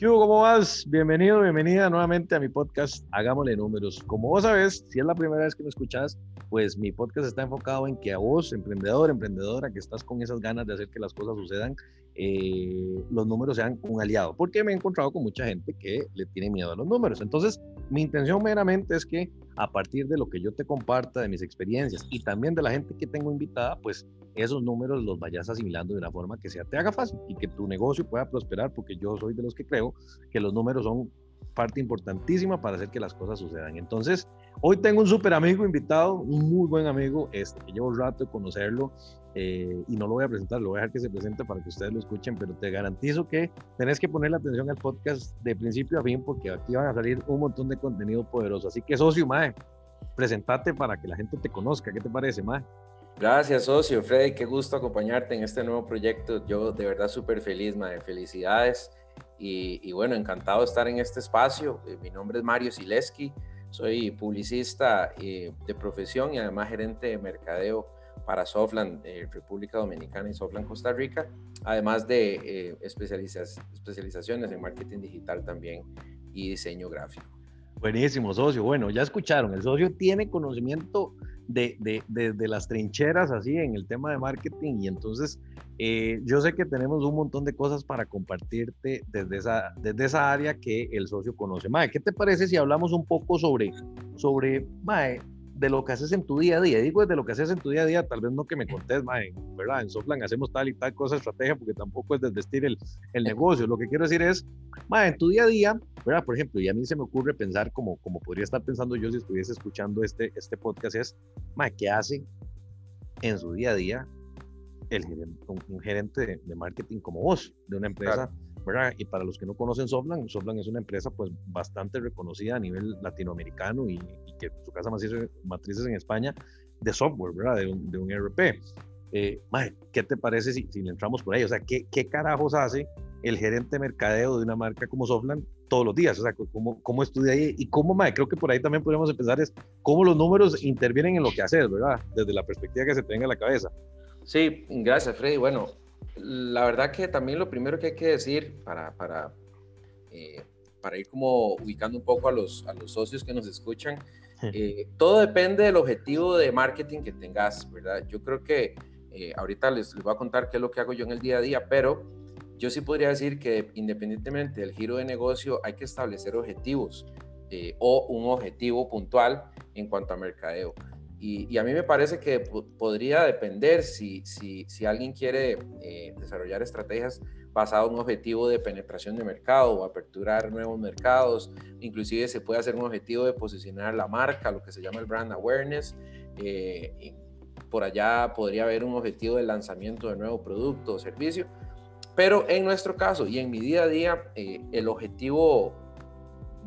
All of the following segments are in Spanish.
¿Cómo vas? Bienvenido, bienvenida nuevamente a mi podcast Hagámosle Números. Como vos sabes, si es la primera vez que me escuchas, pues mi podcast está enfocado en que a vos, emprendedor, emprendedora, que estás con esas ganas de hacer que las cosas sucedan, eh, los números sean un aliado. Porque me he encontrado con mucha gente que le tiene miedo a los números. Entonces, mi intención meramente es que a partir de lo que yo te comparta, de mis experiencias y también de la gente que tengo invitada, pues esos números los vayas asimilando de una forma que sea te haga fácil y que tu negocio pueda prosperar, porque yo soy de los que creo que los números son parte importantísima para hacer que las cosas sucedan. Entonces, hoy tengo un súper amigo invitado, un muy buen amigo, este, que llevo un rato de conocerlo eh, y no lo voy a presentar, lo voy a dejar que se presente para que ustedes lo escuchen, pero te garantizo que tenés que ponerle atención al podcast de principio a fin porque aquí van a salir un montón de contenido poderoso. Así que, socio, Mae, presentate para que la gente te conozca. ¿Qué te parece, Mae? Gracias, socio. Freddy, qué gusto acompañarte en este nuevo proyecto. Yo de verdad súper feliz, madre. Felicidades. Y, bueno, encantado de estar en este espacio. Eh, mi nombre es Mario Sileski. Soy publicista eh, de profesión y además gerente de mercadeo para Softland, eh, República Dominicana y Softland, Costa Rica. Además de especializaciones en marketing digital también y diseño gráfico. Buenísimo, socio. Bueno, ya escucharon, el socio tiene conocimiento de, de, de, las trincheras así en el tema de marketing y entonces eh, yo sé que tenemos un montón de cosas para compartirte desde esa, desde esa área que el socio conoce. Mae, ¿qué te parece si hablamos un poco sobre, sobre Mae, de lo que haces en tu día a día. Digo, de lo que haces en tu día a día, tal vez no que me contés, mae, ¿verdad? En Soflan hacemos tal y tal cosa, estrategia, porque tampoco es desvestir el, el negocio. Lo que quiero decir es, mae, en tu día a día, ¿verdad? Por ejemplo, y a mí se me ocurre pensar como, como podría estar pensando yo si estuviese escuchando este, este podcast, es, mae, ¿qué hace en su día a día el gerente, un, gerente de, marketing como vos, de una empresa? Y para los que no conocen Softland, Softland es una empresa pues bastante reconocida a nivel latinoamericano y, que su casa matriz es en España de software, ¿verdad? De un, de un ERP. Eh, ¿qué te parece si, si le entramos por ahí? O sea, ¿qué, ¿qué carajos hace el gerente de mercadeo de una marca como Softland todos los días? O sea, ¿cómo, cómo estudia ahí? Y cómo, mae, creo que por ahí también podríamos empezar es cómo los números intervienen en lo que haces, ¿verdad? Desde la perspectiva que se tenga en la cabeza. Sí, gracias, Freddy. Bueno, la verdad que también lo primero que hay que decir para, para, eh, para ir como ubicando un poco a los, a los socios que nos escuchan, eh, todo depende del objetivo de marketing que tengas, ¿verdad? Yo creo que eh, ahorita les, les, voy a contar qué es lo que hago yo en el día a día, pero yo sí podría decir que independientemente del giro de negocio hay que establecer objetivos o un objetivo puntual en cuanto a mercadeo. Y, a mí me parece que podría depender si, si, alguien quiere eh, desarrollar estrategias basadas en un objetivo de penetración de mercado o aperturar nuevos mercados. Inclusive se puede hacer un objetivo de posicionar la marca, lo que se llama el brand awareness. Eh, por allá podría haber un objetivo de lanzamiento de nuevo producto o servicio. Pero en nuestro caso y en mi día a día, eh, el objetivo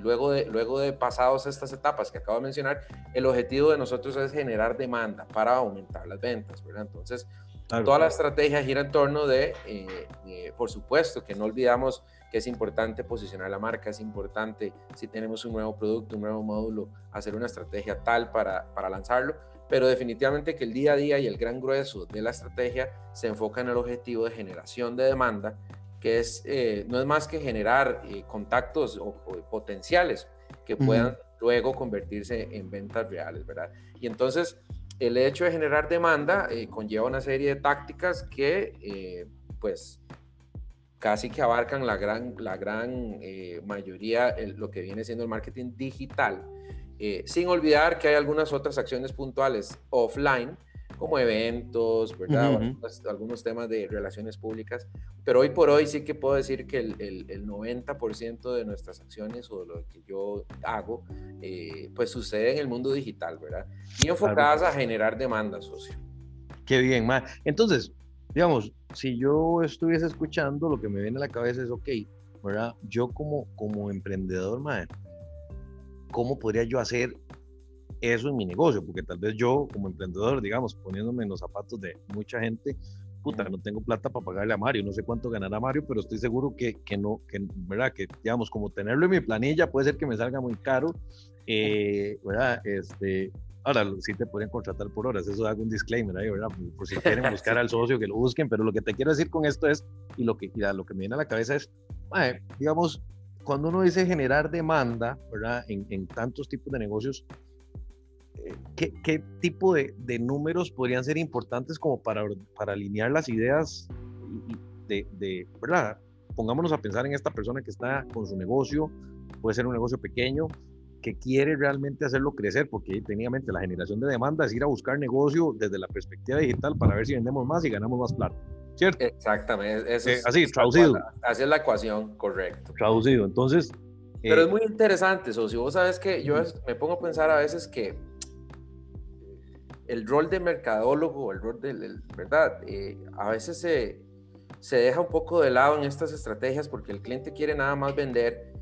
luego de, luego de pasados estas etapas que acabo de mencionar, el objetivo de nosotros es generar demanda para aumentar las ventas, ¿verdad? Entonces, toda la estrategia gira en torno de, eh, por supuesto, que no olvidamos que es importante posicionar la marca, es importante si tenemos un nuevo producto, un nuevo módulo, hacer una estrategia tal para, para lanzarlo, pero definitivamente que el día a día y el gran grueso de la estrategia se enfoca en el objetivo de generación de demanda que es, eh, no es más que generar eh, contactos o, potenciales que puedan luego convertirse en ventas reales, ¿verdad? Y entonces, el hecho de generar demanda eh, conlleva una serie de tácticas que, pues, casi que abarcan la gran, la gran mayoría, lo que viene siendo el marketing digital, sin olvidar que hay algunas otras acciones puntuales offline, como eventos, ¿verdad? algunos, temas de relaciones públicas. Pero hoy por hoy sí que puedo decir que el, el, 90% de nuestras acciones o de lo que yo hago, eh, pues sucede en el mundo digital, ¿verdad? Y enfocadas a generar demandas, socio. Qué bien, man. Entonces, digamos, si yo estuviese escuchando, lo que me viene a la cabeza es, ok, ¿verdad? Yo como, como emprendedor, man, ¿cómo podría yo hacer eso en mi negocio, porque tal vez yo como emprendedor, digamos, poniéndome en los zapatos de mucha gente, puta, no tengo plata para pagarle a Mario, no sé cuánto ganará Mario, pero estoy seguro que, que no, que, ¿verdad? Que, digamos, como tenerlo en mi planilla puede ser que me salga muy caro, eh, ¿verdad? Este, ahora sí te pueden contratar por horas, eso hago un disclaimer ahí, ¿verdad? Por, si quieren buscar al socio, que lo busquen, pero lo que te quiero decir con esto es, y lo que, lo que me viene a la cabeza es, digamos, cuando uno dice generar demanda, ¿verdad? En, en tantos tipos de negocios, eh, ¿qué, qué tipo de, de, números podrían ser importantes como para, para alinear las ideas de, de, ¿verdad? Pongámonos a pensar en esta persona que está con su negocio, puede ser un negocio pequeño, que quiere realmente hacerlo crecer, porque técnicamente la generación de demanda es ir a buscar negocio desde la perspectiva digital para ver si vendemos más y ganamos más plata. ¿Cierto? Exactamente. Eso eh, así, traducido. Así es la ecuación, correcto. Traducido. Entonces. Pero es eh, muy interesante, si Vos sabes que yo me pongo a pensar a veces que el rol de mercadólogo, el rol del, ¿verdad? Eh, a veces se, se deja un poco de lado en estas estrategias porque el cliente quiere nada más vender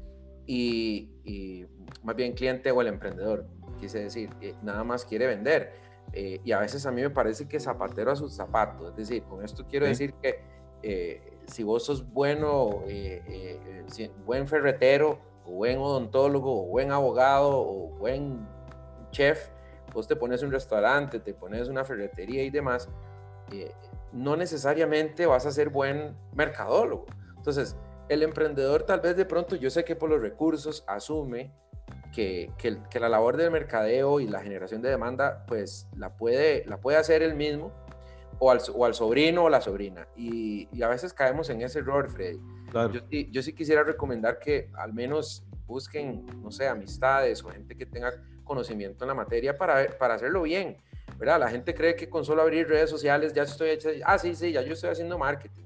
y, y más bien cliente o el emprendedor, quise decir, nada más quiere vender eh, y a veces a mí me parece que zapatero a sus zapatos. Es decir, con esto quiero decir que eh, si vos sos bueno, eh, buen ferretero, o buen odontólogo, o buen abogado, o buen chef, vos te pones un restaurante, te pones una ferretería y demás, no necesariamente vas a ser buen mercadólogo. Entonces, el emprendedor tal vez de pronto, yo sé que por los recursos asume que, que, la labor del mercadeo y la generación de demanda, pues la puede, la puede hacer él mismo o al, o al sobrino o la sobrina. Y, y, a veces caemos en ese error, Freddy. Yo, yo, sí quisiera recomendar que al menos busquen, no sé, amistades o gente que tenga conocimiento en la materia para, para hacerlo bien. ¿verdad? La gente cree que con solo abrir redes sociales ya estoy hecho, ah, sí, sí, ya yo estoy haciendo marketing.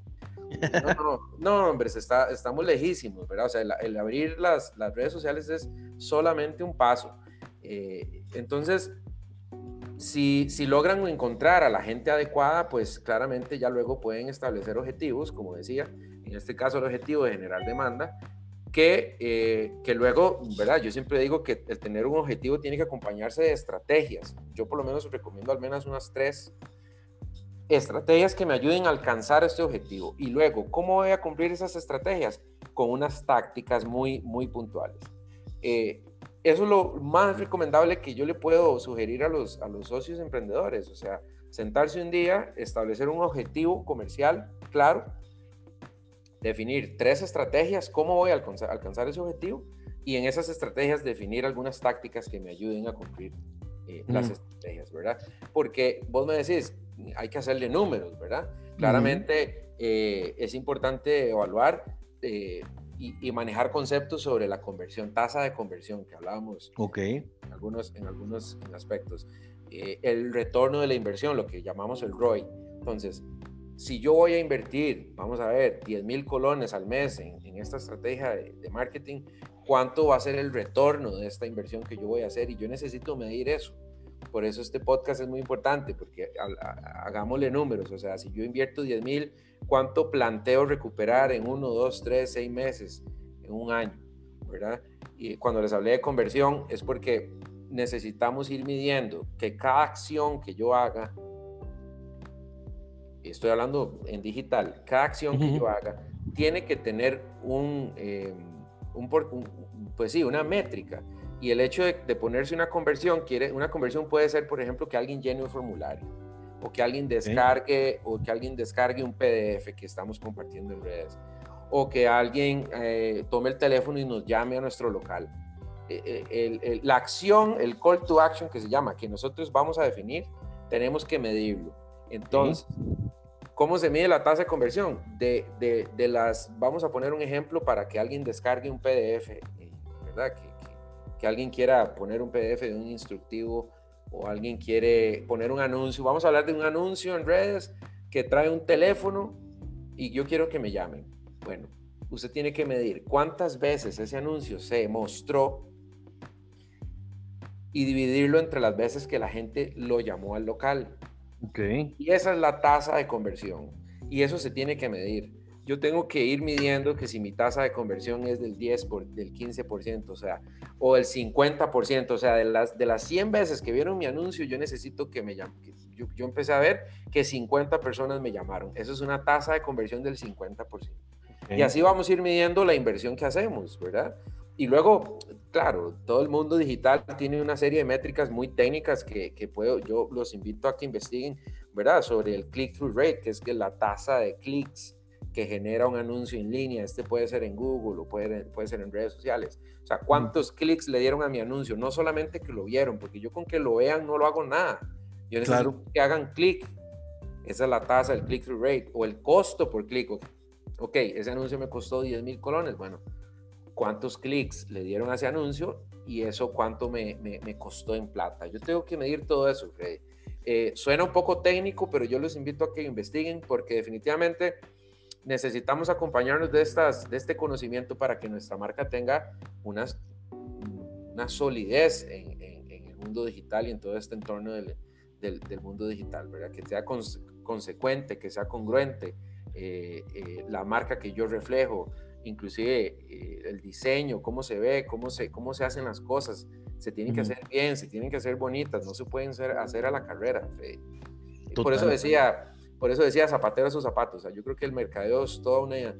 No, no, no, hombre, está, estamos lejísimos, ¿verdad? O sea, el, abrir las, las, redes sociales es solamente un paso. Eh, entonces, si, si, logran encontrar a la gente adecuada, pues claramente ya luego pueden establecer objetivos, como decía, en este caso el objetivo de generar demanda, que, eh, que luego, ¿verdad? Yo siempre digo que el tener un objetivo tiene que acompañarse de estrategias. Yo por lo menos recomiendo al menos unas tres estrategias que me ayuden a alcanzar este objetivo. Y luego, ¿cómo voy a cumplir esas estrategias? Con unas tácticas muy, muy puntuales. Eh, eso es lo más recomendable que yo le puedo sugerir a los, a los socios emprendedores. O sea, sentarse un día, establecer un objetivo comercial claro, definir tres estrategias, cómo voy a alcanzar, alcanzar ese objetivo y en esas estrategias definir algunas tácticas que me ayuden a cumplir eh, las estrategias, ¿verdad? Porque vos me decís, hay que hacerle números, ¿verdad? Claramente eh, es importante evaluar eh, y, manejar conceptos sobre la conversión, tasa de conversión que hablábamos okay. en algunos, en algunos aspectos. el retorno de la inversión, lo que llamamos el ROI. Entonces, si yo voy a invertir, vamos a ver, 10 mil colones al mes en, esta estrategia de, de, marketing, ¿cuánto va a ser el retorno de esta inversión que yo voy a hacer? Y yo necesito medir eso. Por eso este podcast es muy importante, porque hagámosle números. O sea, si yo invierto 10 mil, ¿cuánto planteo recuperar en uno, dos, tres, seis meses, en un año? ¿Verdad? Y cuando les hablé de conversión, es porque necesitamos ir midiendo que cada acción que yo haga, estoy hablando en digital, cada acción que yo haga tiene que tener un, eh, un, pues sí, una métrica. Y el hecho de, ponerse una conversión, quiere, una conversión puede ser, por ejemplo, que alguien llene un formulario, o que alguien descargue, o que alguien descargue un PDF que estamos compartiendo en redes, o que alguien eh, tome el teléfono y nos llame a nuestro local. Eh, eh, la acción, el call to action que se llama, que nosotros vamos a definir, tenemos que medirlo. Entonces, ¿cómo se mide la tasa de conversión? De, de, de, las, vamos a poner un ejemplo para que alguien descargue un PDF, ¿verdad? Que, que alguien quiera poner un PDF de un instructivo o alguien quiere poner un anuncio. Vamos a hablar de un anuncio en redes que trae un teléfono y yo quiero que me llamen. Bueno, usted tiene que medir cuántas veces ese anuncio se mostró y dividirlo entre las veces que la gente lo llamó al local. Okay. Y esa es la tasa de conversión. Y eso se tiene que medir yo tengo que ir midiendo que si mi tasa de conversión es del 10, por, del 15%, o sea, o del 50%, o sea, de las, de las 100 veces que vieron mi anuncio, yo necesito que me llamen. Yo, yo, empecé a ver que 50 personas me llamaron. Eso es una tasa de conversión del 50%. Y así vamos a ir midiendo la inversión que hacemos, ¿verdad? Y luego, claro, todo el mundo digital tiene una serie de métricas muy técnicas que, que puedo, yo los invito a que investiguen, ¿verdad? Sobre el click-through rate, que es que la tasa de clics que genera un anuncio en línea. Este puede ser en Google o puede, puede ser en redes sociales. O sea, ¿cuántos clics le dieron a mi anuncio? No solamente que lo vieron, porque yo con que lo vean no lo hago nada. Yo necesito que hagan clic. Esa es la tasa, el click-through rate o el costo por clic. Ok, ese anuncio me costó 10 mil colones. Bueno, ¿cuántos clics le dieron a ese anuncio? Y eso cuánto me, me, me costó en plata. Yo tengo que medir todo eso, Freddy. Eh, suena un poco técnico, pero yo les invito a que investiguen porque definitivamente necesitamos acompañarnos de, estas, de este conocimiento para que nuestra marca tenga una, una solidez en, el mundo digital y en todo este entorno del, del, mundo digital, ¿verdad? Que sea consecuente, que sea congruente, eh, eh, la marca que yo reflejo, inclusive el diseño, cómo se ve, cómo se, cómo se hacen las cosas, se tienen que hacer bien, se tienen que hacer bonitas, no se pueden hacer, a la carrera. Por eso decía, por eso decía zapatero a sus zapatos. yo creo que el mercadeo es toda una,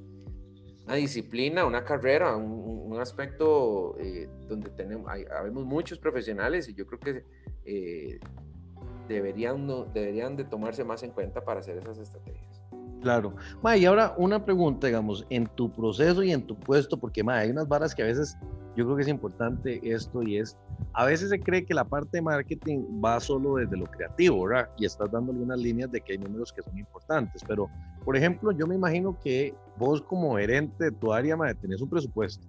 una disciplina, una carrera, un, aspecto eh, donde tenemos, hay, habemos muchos profesionales y yo creo que eh, deberían, deberían de tomarse más en cuenta para hacer esas estrategias. Claro. y ahora una pregunta, digamos, en tu proceso y en tu puesto, porque ma, hay unas varas que a veces yo creo que es importante esto y es, a veces se cree que la parte de marketing va solo desde lo creativo, ¿verdad? Y estás dando algunas líneas de que hay números que son importantes, pero, por ejemplo, yo me imagino que vos como gerente de tu área, madre, tenés un presupuesto.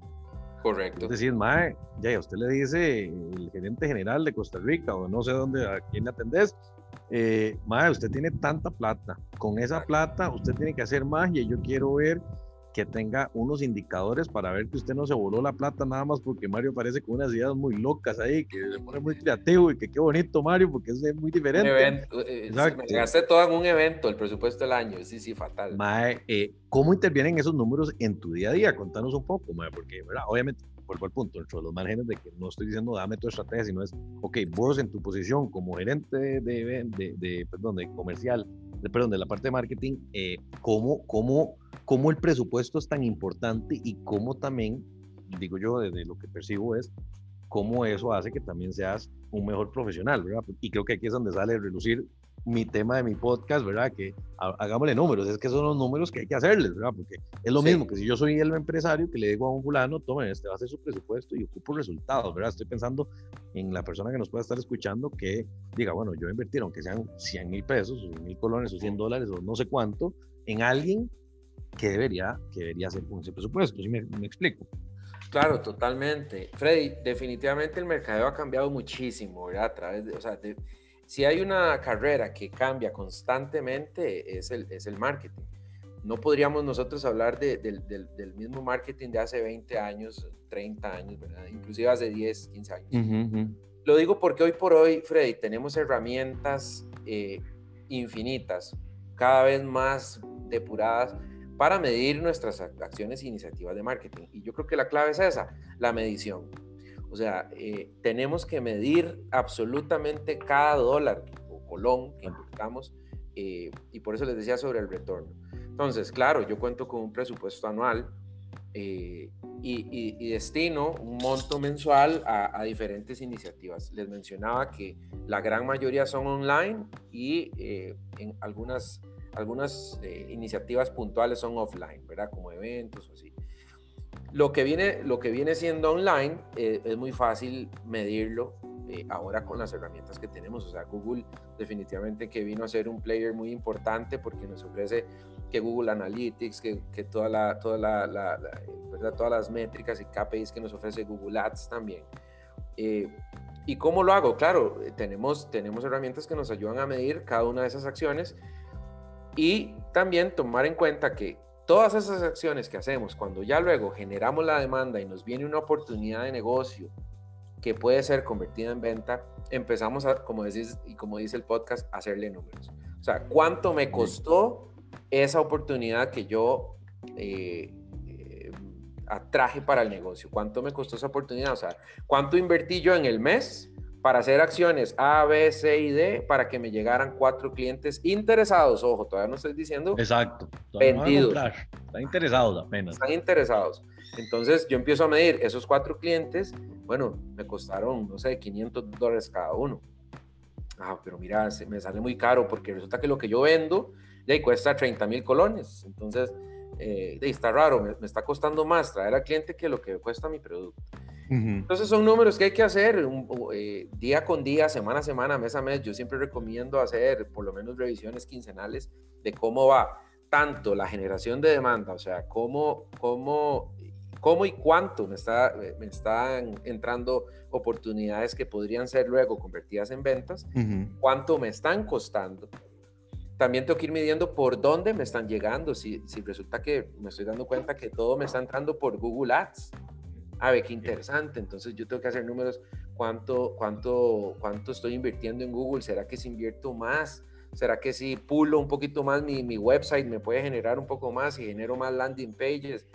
Correcto. Es decir, madre, ya usted le dice el gerente general de Costa Rica o no sé dónde, a quién le atendés, eh, madre, usted tiene tanta plata, con esa plata usted tiene que hacer magia, yo quiero ver que tenga unos indicadores para ver que usted no se voló la plata nada más porque Mario parece con unas ideas muy locas ahí, que se pone muy creativo y que qué bonito Mario porque es muy diferente. evento, eh, me gasté todo en un evento, el presupuesto del año, sí, sí, fatal. Mae, eh, ¿cómo intervienen esos números en tu día a día? Contanos un poco, Mae, porque ¿verdad? obviamente, vuelvo al punto, dentro de los márgenes de que no estoy diciendo dame tu estrategia, sino es, ok, vos en tu posición como gerente de, de, de, perdón, de comercial, de, perdón, de la parte de marketing, eh, ¿cómo, cómo cómo el presupuesto es tan importante y cómo también, digo yo, desde lo que percibo es cómo eso hace que también seas un mejor profesional, ¿verdad? Y creo que aquí es donde sale relucir mi tema de mi podcast, ¿verdad? Que hagámosle números, es que son los números que hay que hacerles, ¿verdad? Porque es lo mismo que si yo soy el empresario que le digo a un fulano, tomen, este va a ser su presupuesto y ocupo resultados, ¿verdad? Estoy pensando en la persona que nos pueda estar escuchando que diga, bueno, yo invertir, aunque sean 100 mil pesos, o 100 mil colones, o 100 dólares, o no sé cuánto, en alguien que debería, que debería hacer con ese presupuesto. ¿Sí me, me, explico? Claro, totalmente. Freddy, definitivamente el mercadeo ha cambiado muchísimo, ¿verdad? A través de, o sea, si hay una carrera que cambia constantemente, es el, es el marketing. No podríamos nosotros hablar de, del mismo marketing de hace 20 años, 30 años, ¿verdad? Inclusive hace 10, 15 años. Lo digo porque hoy por hoy, Freddy, tenemos herramientas eh, infinitas, cada vez más depuradas para medir nuestras acciones e iniciativas de marketing. Y yo creo que la clave es esa, la medición. O sea, eh, tenemos que medir absolutamente cada dólar o colón que invirtamos eh, y por eso les decía sobre el retorno. Entonces, claro, yo cuento con un presupuesto anual eh, y, destino un monto mensual a, a, diferentes iniciativas. Les mencionaba que la gran mayoría son online y en algunas algunas eh, iniciativas puntuales son offline, ¿verdad? Como eventos o así. Lo que viene, lo que viene siendo online eh, es muy fácil medirlo eh, ahora con las herramientas que tenemos. O sea, Google definitivamente que vino a ser un player muy importante porque nos ofrece que Google Analytics, que, que toda la, toda la, ¿verdad? todas las métricas y KPIs que nos ofrece Google Ads también. ¿Y cómo lo hago? Claro, tenemos, tenemos herramientas que nos ayudan a medir cada una de esas acciones y también tomar en cuenta que todas esas acciones que hacemos, cuando ya luego generamos la demanda y nos viene una oportunidad de negocio que puede ser convertida en venta, empezamos a, como decís y como dice el podcast, a hacerle números. O sea, ¿cuánto me costó esa oportunidad que yo eh, eh, atraje para el negocio? ¿Cuánto me costó esa oportunidad? O sea, ¿cuánto invertí yo en el mes para hacer acciones A, B, C y D para que me llegaran cuatro clientes interesados. Ojo, todavía no estoy diciendo Exacto. vendidos. Están interesados apenas. Están interesados. Entonces yo empiezo a medir esos cuatro clientes. Bueno, me costaron, no sé, 500 dólares cada uno. Ah, pero mira, me sale muy caro porque resulta que lo que yo vendo ya cuesta 30 mil colones. Entonces eh, está raro, me, está costando más traer al cliente que lo que cuesta mi producto. Entonces son números que hay que hacer eh, día con día, semana a semana, mes a mes. Yo siempre recomiendo hacer por lo menos revisiones quincenales de cómo va tanto la generación de demanda, o sea, cómo, cómo, cómo y cuánto me, está, me están entrando oportunidades que podrían ser luego convertidas en ventas, cuánto me están costando también tengo que ir midiendo por dónde me están llegando. Si, si resulta que me estoy dando cuenta que todo me está entrando por Google Ads. A ver, qué interesante. Entonces yo tengo que hacer números. ¿Cuánto, cuánto, cuánto estoy invirtiendo en Google? ¿Será que si invierto más? ¿Será que si pulo un poquito más mi, mi website me puede generar un poco más y genero más landing pages?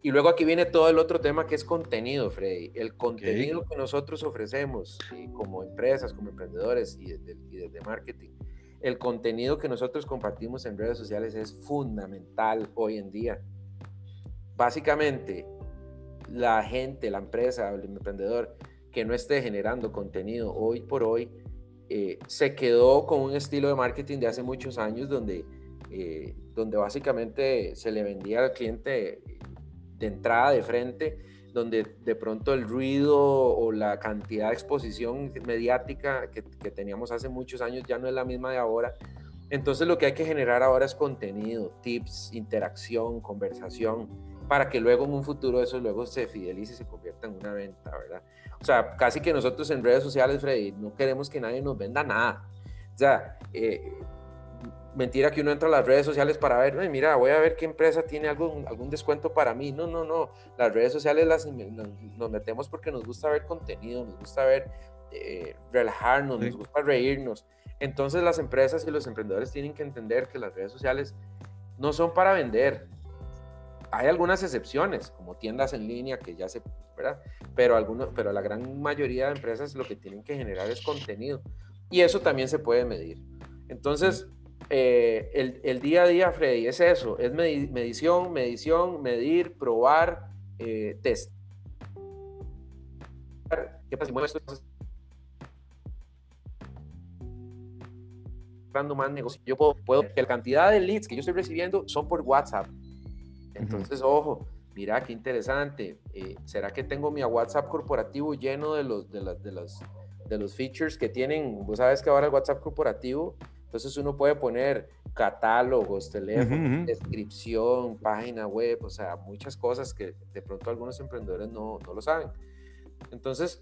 Y luego aquí viene todo el otro tema que es contenido, Freddy. El contenido que nosotros ofrecemos como empresas, como emprendedores y desde, y desde marketing el contenido que nosotros compartimos en redes sociales es fundamental hoy en día. Básicamente, la gente, la empresa, el emprendedor que no esté generando contenido hoy por hoy, eh, se quedó con un estilo de marketing de hace muchos años donde, eh, donde básicamente se le vendía al cliente de entrada, de frente, donde de pronto el ruido o la cantidad de exposición mediática que, teníamos hace muchos años ya no es la misma de ahora. Entonces lo que hay que generar ahora es contenido, tips, interacción, conversación, para que luego en un futuro eso luego se fidelice y se convierta en una venta, ¿verdad? O sea, casi que nosotros en redes sociales, Freddy, no queremos que nadie nos venda nada. O sea, eh, mentira que uno entra a las redes sociales para ver, mira, voy a ver qué empresa tiene algún, algún descuento para mí. No, no, no. Las redes sociales las, nos, metemos porque nos gusta ver contenido, nos gusta ver, eh, relajarnos, nos gusta reírnos. Entonces las empresas y los emprendedores tienen que entender que las redes sociales no son para vender. Hay algunas excepciones, como tiendas en línea que ya se, ¿verdad? Pero, algunos, pero la gran mayoría de empresas lo que tienen que generar es contenido. Y eso también se puede medir. Entonces, eh, el, día a día, Freddy, es eso, es medición, medición, medir, probar, eh, test. ¿Qué pasa si muevo esto? más negocio. Yo puedo, puedo, la cantidad de leads que yo estoy recibiendo son por WhatsApp. Entonces, ojo, mira qué interesante. Eh, ¿Será que tengo mi WhatsApp corporativo lleno de los, de, de, los, de los features que tienen? Vos sabes que ahora el WhatsApp corporativo entonces uno puede poner catálogos, teléfono, descripción, página web, o sea, muchas cosas que de pronto algunos emprendedores no, no lo saben. Entonces,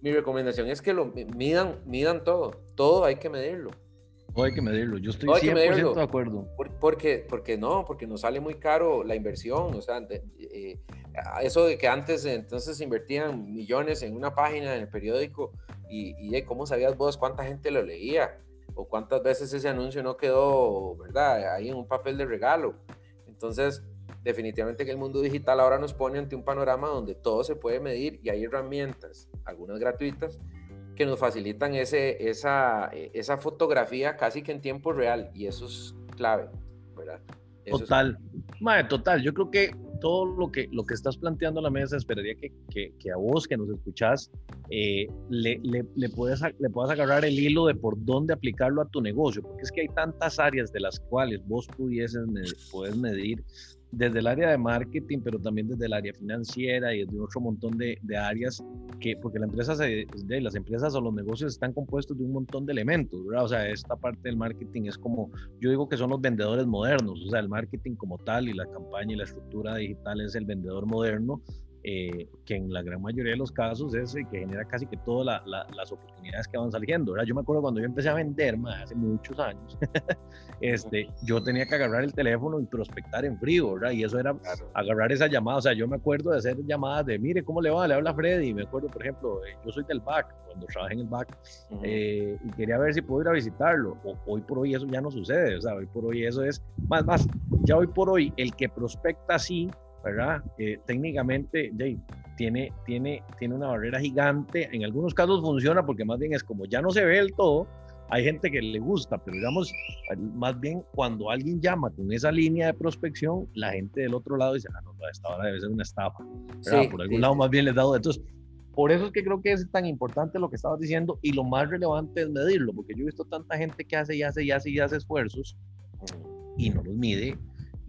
mi recomendación es que lo midan, midan todo, todo hay que medirlo. Todo hay que medirlo, yo estoy 100% de acuerdo. porque, porque no, porque nos sale muy caro la inversión, o sea, eh, eso de que antes entonces invertían millones en una página en el periódico y, y de cómo sabías vos cuánta gente lo leía o cuántas veces ese anuncio no quedó, ¿verdad? Ahí en un papel de regalo. Entonces, definitivamente que el mundo digital ahora nos pone ante un panorama donde todo se puede medir y hay herramientas, algunas gratuitas, que nos facilitan ese, esa, esa fotografía casi que en tiempo real y eso es clave, ¿verdad? total, total, yo creo que todo lo que, lo que estás planteando a la mesa, esperaría que, que, que a vos que nos escuchás eh, le, le, le, puedes, le puedas agarrar el hilo de por dónde aplicarlo a tu negocio, porque es que hay tantas áreas de las cuales vos pudieses puedes medir desde el área de marketing, pero también desde el área financiera y desde otro montón de, áreas que, porque la empresa las empresas o los negocios están compuestos de un montón de elementos, ¿verdad? O sea, esta parte del marketing es como, yo digo que son los vendedores modernos, o sea, el marketing como tal y la campaña y la estructura digital es el vendedor moderno, eh, que en la gran mayoría de los casos es el que genera casi que todas las oportunidades que van saliendo. ¿verdad? Yo me acuerdo cuando yo empecé a vender, más hace muchos años, este, yo tenía que agarrar el teléfono y prospectar en frío, ¿verdad? y eso era agarrar esa llamada. O sea, yo me acuerdo de hacer llamadas de, mire, ¿cómo le va? Le habla Freddy. Me acuerdo, por ejemplo, eh, yo soy del BAC, cuando trabajé en el BAC, eh, y quería ver si puedo ir a visitarlo. O, hoy por hoy eso ya no sucede, o sea, hoy por hoy eso es, más, más, ya hoy por hoy el que prospecta así ¿verdad? Eh, técnicamente tiene, tiene, tiene una barrera gigante. En algunos casos funciona porque más bien es como ya no se ve el todo. Hay gente que le gusta, pero digamos, más bien cuando alguien llama con esa línea de prospección, la gente del otro lado dice, ah, no, esta hora debe ser una estafa. por algún lado más bien les dado. Entonces, por eso es que creo que es tan importante lo que estabas diciendo y lo más relevante es medirlo, porque yo he visto tanta gente que hace y hace y hace y hace esfuerzos y no los mide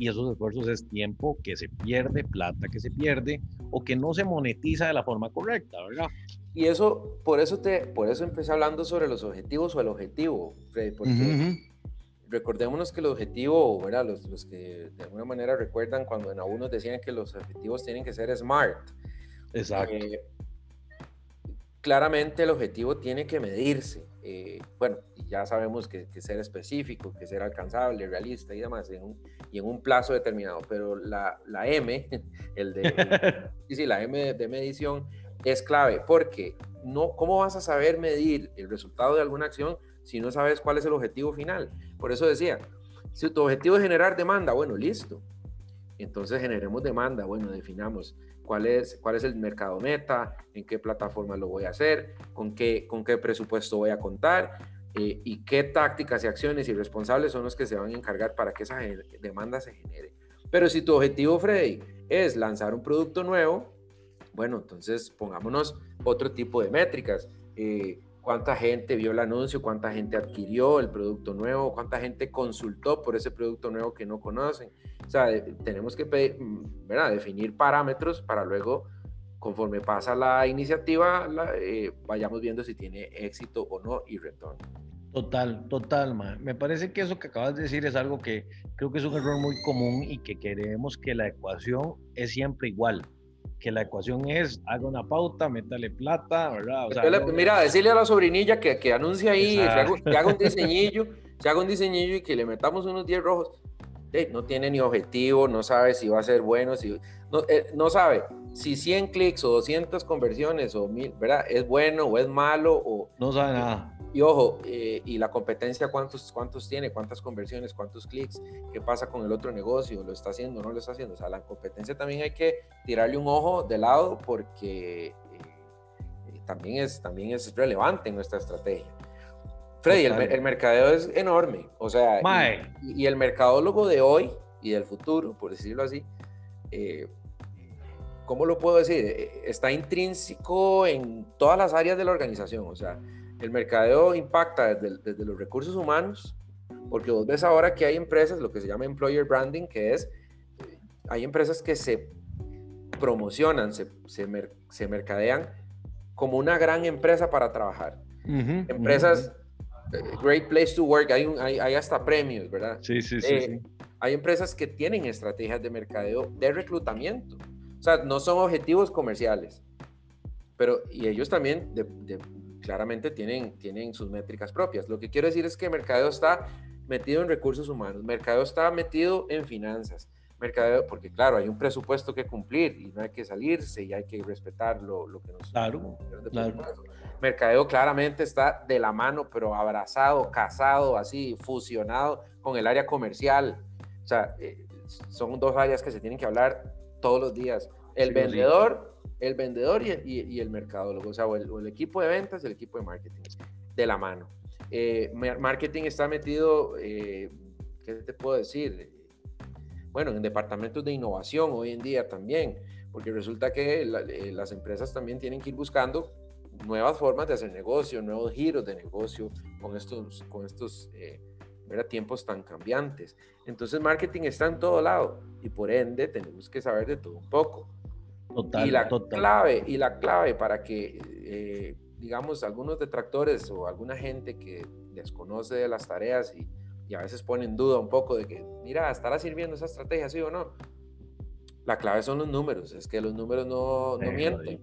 y esos esfuerzos es tiempo que se pierde, plata que se pierde o que no se monetiza de la forma correcta, ¿verdad? Y eso, por eso, te, por eso empecé hablando sobre los objetivos o el objetivo, Freddy, porque recordémonos que el objetivo, ¿verdad? Los, los, que de alguna manera recuerdan cuando en algunos decían que los objetivos tienen que ser smart. Exacto. Eh, claramente el objetivo tiene que medirse. Eh, bueno, ya sabemos que, que, ser específico, que ser alcanzable, realista y demás, en un, y en un plazo determinado, pero la, la M, el de, sí, sí, la M de, medición es clave, porque no, ¿cómo vas a saber medir el resultado de alguna acción si no sabes cuál es el objetivo final? Por eso decía, si tu objetivo es generar demanda, bueno, listo. Entonces generemos demanda, bueno, definamos cuál es, cuál es el mercado meta, en qué plataforma lo voy a hacer, con qué, con qué presupuesto voy a contar eh, y qué tácticas y acciones y responsables son los que se van a encargar para que esa demanda se genere. Pero si tu objetivo, Freddy, es lanzar un producto nuevo, bueno, entonces pongámonos otro tipo de métricas. Eh, cuánta gente vio el anuncio, cuánta gente adquirió el producto nuevo, cuánta gente consultó por ese producto nuevo que no conocen. O sea, tenemos que mm, ¿verdad? definir parámetros para luego, conforme pasa la iniciativa, eh, vayamos viendo si tiene éxito o no y retorno. Total, total, me parece que eso que acabas de decir es algo que creo que es un error muy común y que queremos que la ecuación es siempre igual que la ecuación es, haga una pauta, métale plata, ¿verdad? mira, decirle a la sobrinilla que, que anuncie ahí, que haga, un diseñillo, que haga un diseñillo y que le metamos unos 10 rojos. no tiene ni objetivo, no sabe si va a ser bueno, si, no, eh, no sabe si 100 clics o 200 conversiones o mil, ¿verdad? Es bueno o es malo o... No sabe nada. Y ojo, eh, y la competencia, ¿cuántos, ¿cuántos tiene? ¿Cuántas conversiones? ¿Cuántos clics? ¿Qué pasa con el otro negocio? ¿Lo está haciendo o no lo está haciendo? O sea, la competencia también hay que tirarle un ojo de lado porque eh, también, es, también es relevante en nuestra estrategia. Freddy, el, mercadeo es enorme. O sea, y, el mercadólogo de hoy y del futuro, por decirlo así, eh, ¿cómo lo puedo decir? Está intrínseco en todas las áreas de la organización. O sea, el mercadeo impacta desde, los recursos humanos, porque vos ves ahora que hay empresas, lo que se llama employer branding, que es, hay empresas que se promocionan, se, se, mercadean como una gran empresa para trabajar. empresas, eh, Great Place to Work, hay, hay, hasta premios, ¿verdad? Sí, sí, sí, eh, Hay empresas que tienen estrategias de mercadeo de reclutamiento. O sea, no son objetivos comerciales, pero y ellos también de, claramente tienen, tienen sus métricas propias. Lo que quiero decir es que Mercadeo está metido en recursos humanos, Mercadeo está metido en finanzas, Mercadeo, porque claro, hay un presupuesto que cumplir y no hay que salirse y hay que respetar lo, lo que nos... Claro, Mercadeo claramente está de la mano, pero abrazado, casado, así, fusionado con el área comercial. O sea, eh, son dos áreas que se tienen que hablar todos los días. El vendedor el vendedor y, el mercadólogo, o sea, o el, equipo de ventas y el equipo de marketing, de la mano. Eh, marketing está metido, eh, ¿qué te puedo decir? Bueno, en departamentos de innovación hoy en día también, porque resulta que eh, las empresas también tienen que ir buscando nuevas formas de hacer negocio, nuevos giros de negocio con estos, con estos tiempos tan cambiantes. Entonces, marketing está en todo lado y por ende tenemos que saber de todo un poco. Y la clave y la clave para que eh, digamos algunos detractores o alguna gente que desconoce de las tareas y, y, a veces pone en duda un poco de que mira estará sirviendo esa estrategia sí o no la clave son los números es que los números no, no mienten.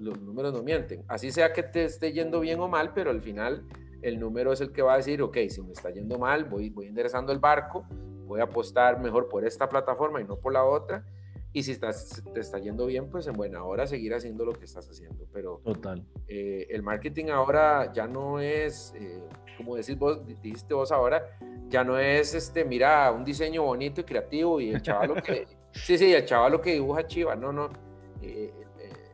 los números no mienten. Así sea que te esté yendo bien o mal pero al final el número es el que va a decir ok si me está yendo mal voy voy enderezando el barco voy a apostar mejor por esta plataforma y no por la otra y si estás, te está yendo bien, pues en buena hora seguir haciendo lo que estás haciendo. Pero Total. Eh, el marketing ahora ya no es, eh, como decís vos, dijiste vos ahora, ya no es, este, mira, un diseño bonito y creativo y el chaval que, sí, sí, el chaval que dibuja chiva, no, no. Eh,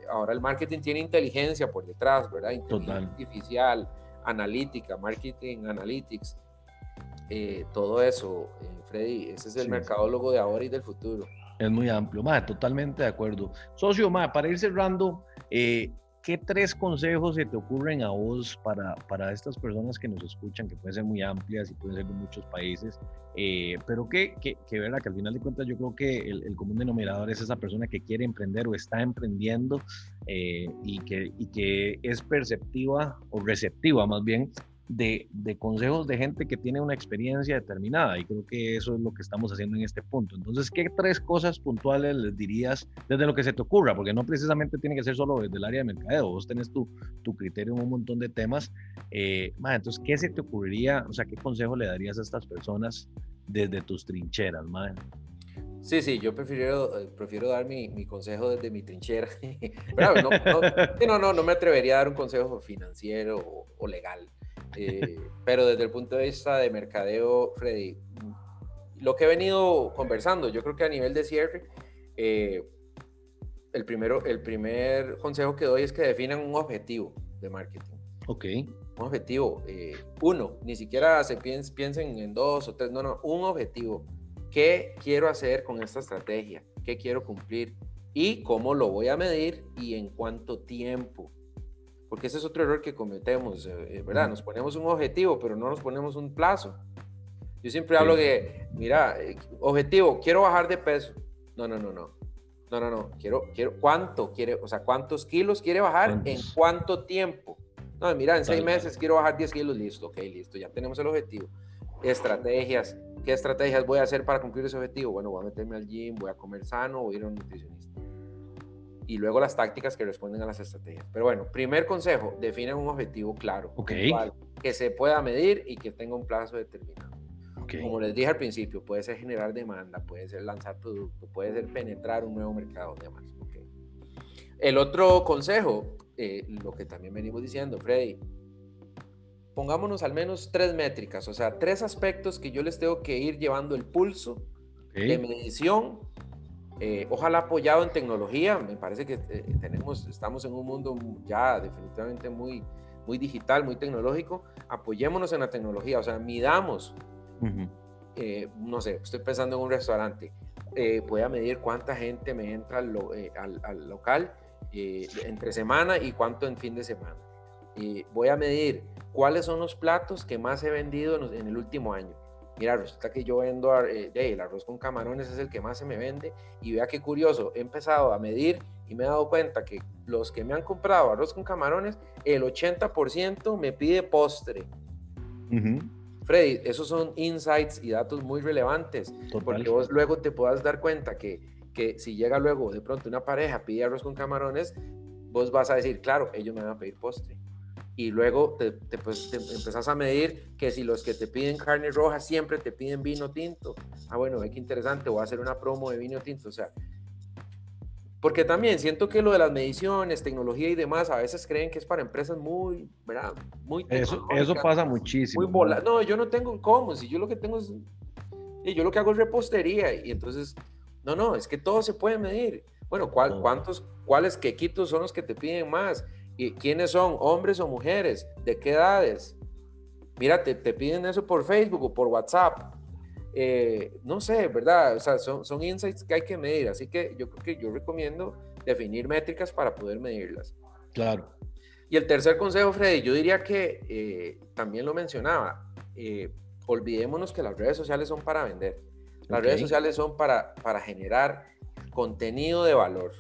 ahora el marketing tiene inteligencia por detrás, ¿verdad? Inteligencia artificial, analítica, marketing analytics, todo eso, Freddy, ese es el mercadólogo de ahora y del futuro. Es muy amplio, más totalmente de acuerdo. Socio, más para ir cerrando, eh, ¿qué tres consejos se te ocurren a vos para, para estas personas que nos escuchan, que pueden ser muy amplias y pueden ser de muchos países, eh, pero que, que, que, ¿verdad? que al final de cuentas yo creo que el, el, común denominador es esa persona que quiere emprender o está emprendiendo eh, y, que, y que es perceptiva o receptiva más bien de, consejos de gente que tiene una experiencia determinada y creo que eso es lo que estamos haciendo en este punto. Entonces, ¿qué tres cosas puntuales les dirías desde lo que se te ocurra? Porque no precisamente tiene que ser solo desde el área de mercadeo, vos tenés tu, tu criterio en un montón de temas. Eh, entonces, ¿qué se te ocurriría? O sea, ¿qué consejo le darías a estas personas desde tus trincheras? Sí, sí, yo prefiero, eh, prefiero dar mi, mi consejo desde mi trinchera. Pero no, no, no, me atrevería a dar un consejo financiero o legal. Eh, pero desde el punto de vista de mercadeo, Freddy, lo que he venido conversando, yo creo que a nivel de cierre, eh, el, primero, el primer consejo que doy es que definan un objetivo de marketing. Ok. Un objetivo, eh, uno, ni siquiera se piensen en dos o tres, no, no, un objetivo. ¿Qué quiero hacer con esta estrategia? ¿Qué quiero cumplir? ¿Y cómo lo voy a medir? ¿Y en cuánto tiempo? Porque ese es otro error que cometemos, eh, ¿verdad? Nos ponemos un objetivo, pero no nos ponemos un plazo. Yo siempre hablo de, mira, eh, objetivo, quiero bajar de peso. No, no, no, no. No, no, no. Quiero, quiero, ¿cuánto quiere, o sea, cuántos kilos quiere bajar en cuánto tiempo? No, mira, en seis meses quiero bajar 10 kilos, listo, ok, listo, ya tenemos el objetivo. Estrategias, ¿qué estrategias voy a hacer para cumplir ese objetivo? Bueno, voy a meterme al gym, voy a comer sano, voy a ir a un nutricionista y luego las tácticas que responden a las estrategias. Pero bueno, primer consejo, define un objetivo claro, que se pueda medir y que tenga un plazo determinado. Como les dije al principio, puede ser generar demanda, puede ser lanzar producto, puede ser penetrar un nuevo mercado, demás. El otro consejo, eh, lo que también venimos diciendo, Freddy, pongámonos al menos tres métricas, o sea, tres aspectos que yo les tengo que ir llevando el pulso de medición eh, ojalá apoyado en tecnología, me parece que eh, tenemos, estamos en un mundo ya definitivamente muy, muy digital, muy tecnológico, apoyémonos en la tecnología, o sea, midamos, eh, no sé, estoy pensando en un restaurante, voy a medir cuánta gente me entra al, al, local entre semana y cuánto en fin de semana. voy a medir cuáles son los platos que más he vendido en el último año mira, resulta que yo vendo eh, el arroz con camarones es el que más se me vende y vea qué curioso, he empezado a medir y me he dado cuenta que los que me han comprado arroz con camarones, el 80% me pide postre. Freddy, esos son insights y datos muy relevantes, porque vos luego te puedas dar cuenta que, que si llega luego de pronto una pareja pide arroz con camarones, vos vas a decir, claro, ellos me van a pedir postre y luego te, pues, empezás a medir que si los que te piden carne roja siempre te piden vino tinto, ah bueno, ve qué interesante, voy a hacer una promo de vino tinto, o sea, porque también siento que lo de las mediciones, tecnología y demás, a veces creen que es para empresas muy, ¿verdad? Muy eso, eso pasa muchísimo. Muy bola. No, yo no tengo cómo, si yo lo que tengo es, y yo lo que hago es repostería y entonces, no, no, es que todo se puede medir. Bueno, ¿cuál, ¿cuántos, cuáles quequitos son los que te piden más? ¿Y quiénes son? ¿Hombres o mujeres? ¿De qué edades? Mira, te, piden eso por Facebook o por WhatsApp. Eh, no sé, ¿verdad? O sea, son, son insights que hay que medir. Así que yo creo que yo recomiendo definir métricas para poder medirlas. Claro. Y el tercer consejo, Freddy, yo diría que eh, también lo mencionaba. Eh, olvidémonos que las redes sociales son para vender. Las redes sociales son para, para generar contenido de valor.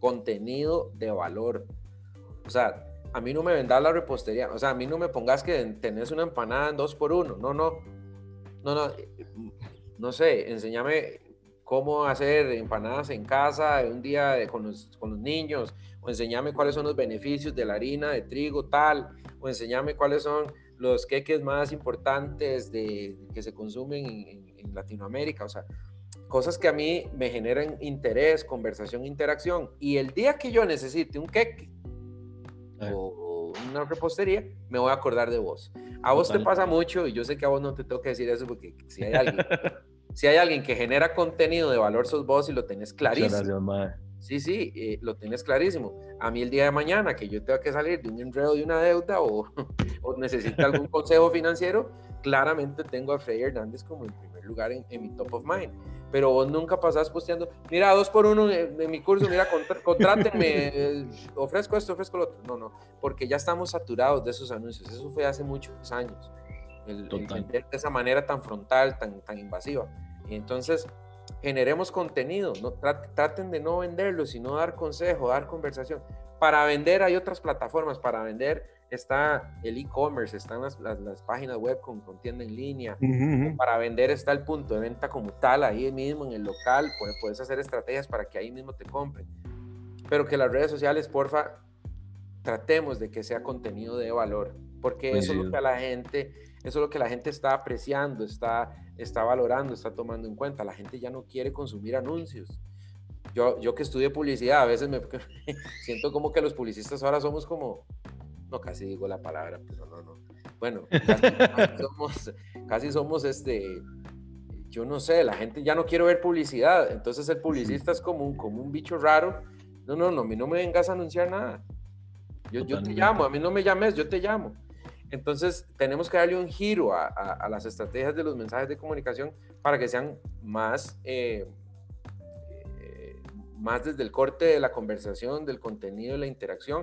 Contenido de valor. O sea, a mí no me vendas la repostería. O sea, a mí no me pongas que tenés una empanada en dos por uno. No, no. No, no. No sé, enséñame cómo hacer empanadas en casa un día con, los, con los niños. O enséñame cuáles son los beneficios de la harina de trigo tal. O enséñame cuáles son los queques más importantes de, que se consumen en, en Latinoamérica. O sea, cosas que a mí me generan interés, conversación, interacción. Y el día que yo necesite un queque o una repostería, me voy a acordar de vos. A vos te pasa mucho y yo sé que a vos no te tengo que decir eso porque si hay alguien, si hay alguien que genera contenido de valor, sos vos y lo tenés clarísimo. sí, sí, eh, lo tenés clarísimo. A mí el día de mañana que yo tenga que salir de un enredo de una deuda o, o necesite algún consejo financiero, claramente tengo a Freddy Hernández como en primer lugar en, mi top of mind. Pero vos nunca pasás posteando, mira, dos por uno en, mi curso, mira, contrátenme, ofrezco esto, ofrezco lo otro. No, no, porque ya estamos saturados de esos anuncios. Eso fue hace muchos años. El, de esa manera tan frontal, tan, tan invasiva. Y entonces, generemos contenido, no, traten de no venderlo, sino dar consejo, dar conversación. Para vender hay otras plataformas, para vender está el e-commerce, están las, las, páginas web con, con, tienda en línea. Para vender está el punto de venta como tal, ahí mismo en el local, puedes, puedes hacer estrategias para que ahí mismo te compren. Pero que las redes sociales, porfa, tratemos de que sea contenido de valor, porque eso es lo que a la gente, eso es lo que la gente está apreciando, está, está valorando, está tomando en cuenta. La gente ya no quiere consumir anuncios. Yo, yo que estudié publicidad, a veces me siento como que los publicistas ahora somos como, no, casi digo la palabra, pero no, no. Bueno, casi, somos, casi somos este, yo no sé, la gente ya no quiere ver publicidad, entonces el publicista es como un, como un bicho raro. No, no, no, a mí no me vengas a anunciar nada. Yo, yo te llamo, a mí no me llames, yo te llamo. Entonces, tenemos que darle un giro a, a, las estrategias de los mensajes de comunicación para que sean más, eh, eh, más desde el corte de la conversación, del contenido, de la interacción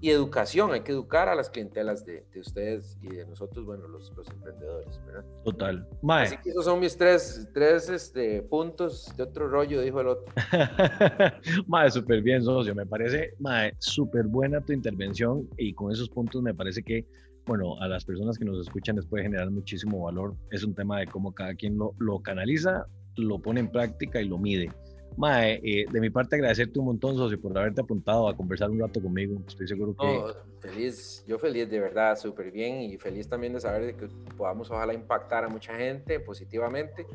y educación, hay que educar a las clientelas de, de ustedes y de nosotros, bueno, los, los emprendedores, ¿verdad? Total. Así que esos son mis tres, tres este, puntos de otro rollo, dijo el otro. mae, súper bien, socio, me parece, mae, súper buena tu intervención y con esos puntos me parece que, bueno, a las personas que nos escuchan les puede generar muchísimo valor. Es un tema de cómo cada quien lo, lo canaliza, lo pone en práctica y lo mide. Mae, eh, de mi parte agradecerte un montón, socio, por haberte apuntado a conversar un rato conmigo. Estoy seguro que... feliz, yo feliz de verdad, súper bien y feliz también de saber que podamos ojalá impactar a mucha gente positivamente.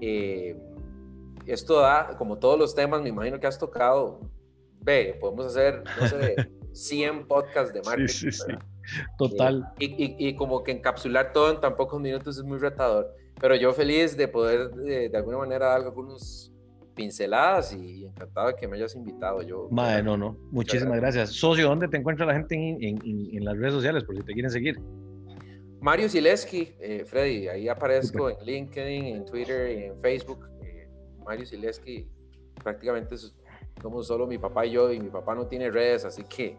Eh, esto da, como todos los temas, me imagino que has tocado, ve, podemos hacer, no sé, 100 podcasts de marketing. Sí, sí, sí. Total. y, y, y, como que encapsular todo en tan pocos minutos es muy retador. Pero yo feliz de poder de, de alguna manera dar algunos pinceladas y encantado de que me hayas invitado. Yo, Madre, no, no. Muchísimas gracias. Socio, ¿dónde te encuentra la gente en, en, las redes sociales por si te quieren seguir? Mario Zileski, eh, Freddy, ahí aparezco en LinkedIn, en Twitter, y en Facebook. Eh, Mario Zileski, prácticamente somos solo mi papá y yo, y mi papá no tiene redes, así que.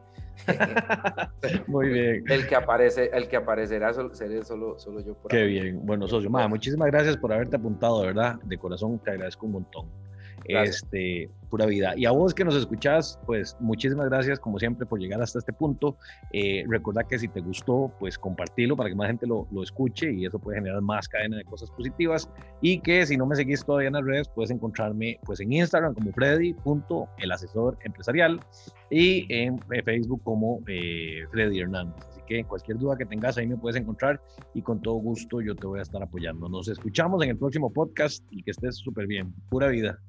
Muy bien. El que aparece, el que aparecerá seré solo, solo yo. Qué bien. Bueno, socio, madre, muchísimas gracias por haberte apuntado, de verdad. De corazón te agradezco un montón. Este, pura vida. Y a vos que nos escuchás, pues muchísimas gracias como siempre por llegar hasta este punto. Eh, recuerda que si te gustó, pues compartilo para que más gente lo, lo, escuche y eso puede generar más cadena de cosas positivas. Y que si no me seguís todavía en las redes, puedes encontrarme pues en Instagram como Freddy.el asesor empresarial y en Facebook como eh, Freddy Hernández. Que cualquier duda que tengas ahí me puedes encontrar y con todo gusto yo te voy a estar apoyando. Nos escuchamos en el próximo podcast y que estés súper bien. Pura vida.